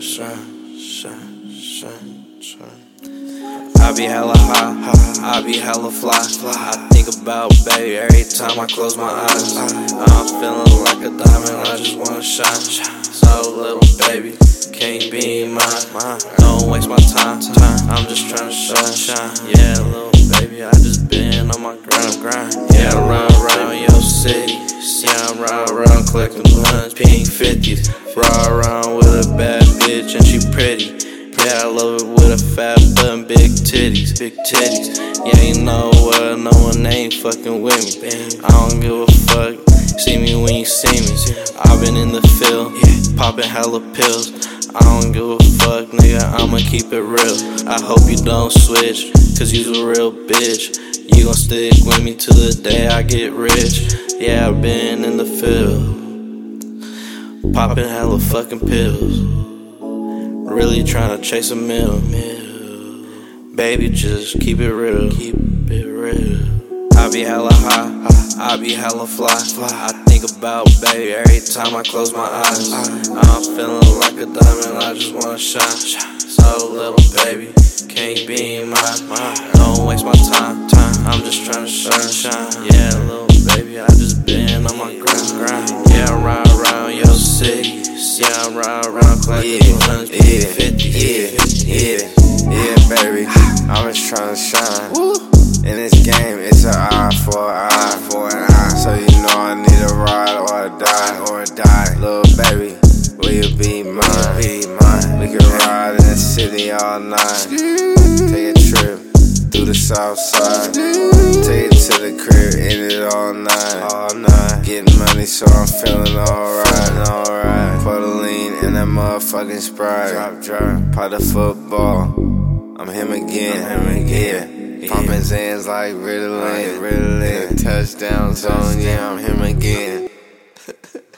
shine, shine, shine, shine. I be hella high, I be hella fly. I think about baby every time I close my eyes. I'm feeling like a diamond, I just wanna shine. So little baby, can't be mine. Don't waste my time, I'm just tryna shine. Yeah, little baby, I just been on my grind, grind. Yeah, run around your city. Yeah, I'm ride around collecting blunts, pink 50s. With a fat butt and big titties, big titties. You know what? No one ain't fucking with me. I don't give a fuck. See me when you see me. I've been in the field, popping hella pills. I don't give a fuck, nigga. I'ma keep it real. I hope you don't switch, cause you's a real bitch. You gon' stick with me till the day I get rich. Yeah, I've been in the field, popping hella fucking pills. Really tryna chase a meal. Baby, just keep it real. Keep it real. I be hella high, I be hella fly. I think about baby every time I close my eyes. I'm feeling like a diamond, I just wanna shine. So little baby, can't be mine. Don't waste my time, time. I'm just tryna shine, shine. Yeah, Yeah, I ride around collecting Yeah, guns, yeah, 50, yeah, 50, yeah, yeah, baby. I'm just trying to shine. In this game, it's an eye for an eye, for an eye. So you know I need a ride or a die, or a die. Little baby, will you be mine? Be mine. We can ride in the city all night. Take a trip through the south side. Take it to the crib, end it all night. All night. Getting money, so I'm feeling alright, alright. Put a lean in that motherfucking sprite. Drop, drop. Pot the football. I'm him again, him again. Pumping Xans like Ritalin, Ritalin. Touchdown zone, yeah, I'm him again.